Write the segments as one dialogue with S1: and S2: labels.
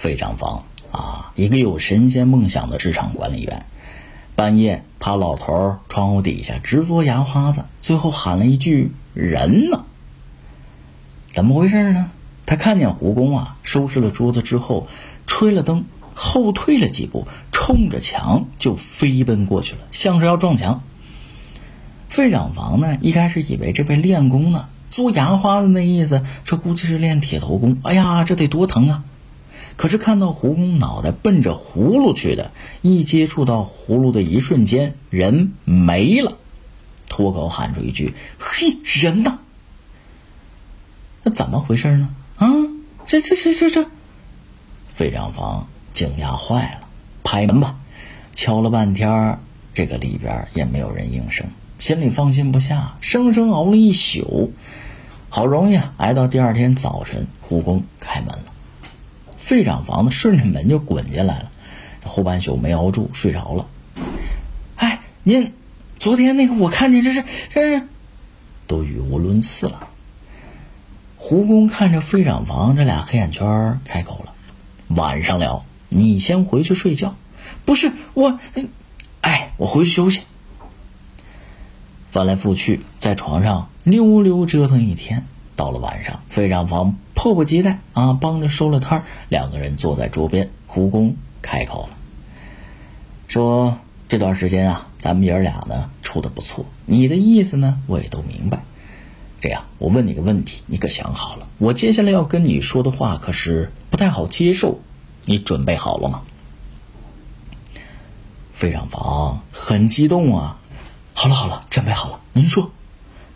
S1: 费长房啊，一个有神仙梦想的职场管理员，半夜趴老头窗户底下直嘬牙花子，最后喊了一句：“人呢？”怎么回事呢？他看见胡工啊，收拾了桌子之后，吹了灯，后退了几步，冲着墙就飞奔过去了，像是要撞墙。费长房呢，一开始以为这位练功呢，做牙花子那意思，这估计是练铁头功。哎呀，这得多疼啊！可是看到胡工脑袋奔着葫芦去的，一接触到葫芦的一瞬间，人没了，脱口喊出一句：“嘿，人呢？”那怎么回事呢？啊，这这这这这！费长房惊讶坏了，拍门吧，敲了半天，这个里边也没有人应声，心里放心不下，生生熬了一宿，好容易啊，挨到第二天早晨，胡工开门了，费长房子顺着门就滚进来了，后半宿没熬住，睡着了。哎，您昨天那个我看见这是这是，都语无伦次了。胡公看着费长房这俩黑眼圈，开口了：“晚上聊，你先回去睡觉。”“不是我，哎，我回去休息。”翻来覆去在床上溜溜折腾一天，到了晚上，费长房迫不及待啊，帮着收了摊两个人坐在桌边，胡公开口了，说：“这段时间啊，咱们爷儿俩呢处的不错，你的意思呢，我也都明白。”这样，我问你个问题，你可想好了？我接下来要跟你说的话可是不太好接受，你准备好了吗？费长房很激动啊！好了好了，准备好了，您说。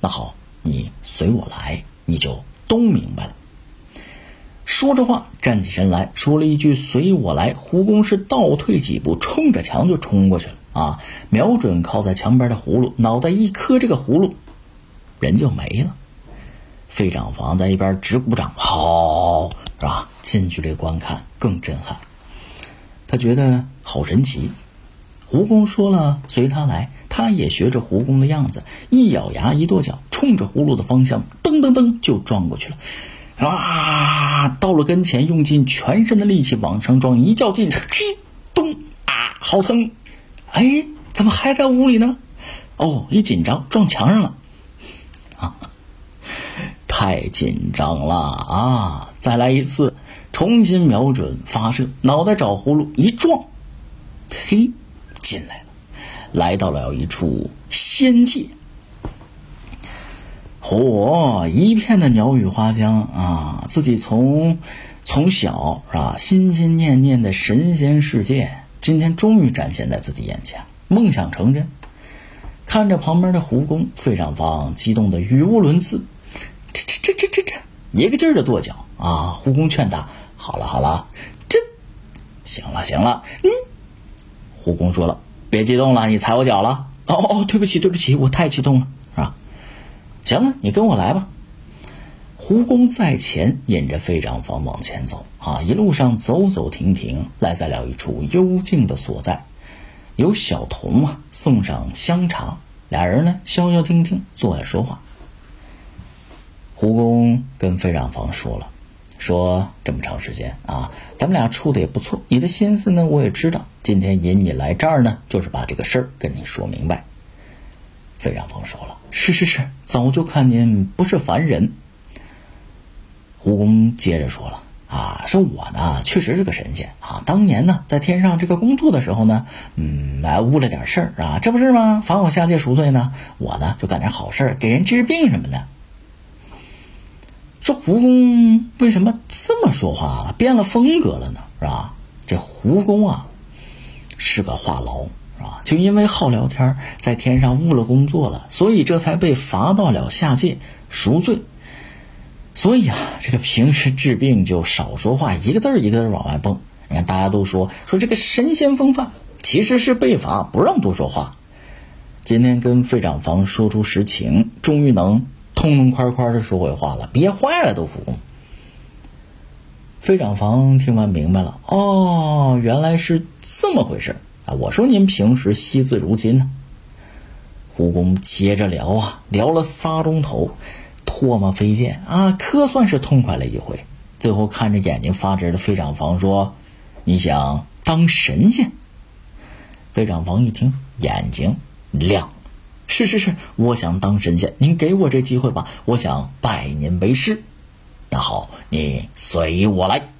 S1: 那好，你随我来，你就都明白了。说着话，站起身来说了一句“随我来”，胡公是倒退几步，冲着墙就冲过去了啊！瞄准靠在墙边的葫芦，脑袋一磕，这个葫芦。人就没了。费长房在一边直鼓掌，好，是吧？近距离观看更震撼。他觉得好神奇。胡工说了随他来，他也学着胡工的样子，一咬牙一跺脚，冲着葫芦的方向噔噔噔就撞过去了。啊！到了跟前，用尽全身的力气往上撞，一较劲，嘿，咚啊，好疼！哎，怎么还在屋里呢？哦，一紧张撞墙上了。啊太紧张了啊！再来一次，重新瞄准发射，脑袋找葫芦一撞，嘿，进来了，来到了一处仙界。嚯，一片的鸟语花香啊！自己从从小是吧，心心念念的神仙世界，今天终于展现在自己眼前，梦想成真。看着旁边的胡工，费长房激动的语无伦次，这这这这这这，一个劲儿的跺脚啊！胡工劝他：“好了好了，这行了行了，你。”胡工说了：“别激动了，你踩我脚了。”哦哦，对不起对不起，我太激动了，是吧？行了，你跟我来吧。胡工在前，引着费长房往前走啊！一路上走走停停，来在了一处幽静的所在。有小童啊，送上香茶，俩人呢消消停停坐下说话。胡工跟费长房说了，说这么长时间啊，咱们俩处的也不错，你的心思呢我也知道，今天引你来这儿呢，就是把这个事儿跟你说明白。费长房说了，是是是，早就看您不是凡人。胡公接着说了。啊，说我呢确实是个神仙啊！当年呢在天上这个工作的时候呢，嗯，来误了点事儿啊，这不是吗？罚我下界赎罪呢，我呢就干点好事儿，给人治病什么的。这胡公为什么这么说话，变了风格了呢？是吧？这胡公啊是个话痨，是吧？就因为好聊天，在天上误了工作了，所以这才被罚到了下界赎罪。所以啊，这个平时治病就少说话，一个字儿一个字往外蹦。你看，大家都说说这个神仙风范，其实是被罚不让多说话。今天跟费长房说出实情，终于能痛痛快快的说回话了，憋坏了都服。费长房听完明白了，哦，原来是这么回事啊！我说您平时惜字如金呢。胡公接着聊啊，聊了仨钟头。唾沫飞溅啊，可算是痛快了一回。最后看着眼睛发直的费长房说：“你想当神仙？”费长房一听，眼睛亮。是是是，我想当神仙，您给我这机会吧，我想拜您为师。那好，你随我来。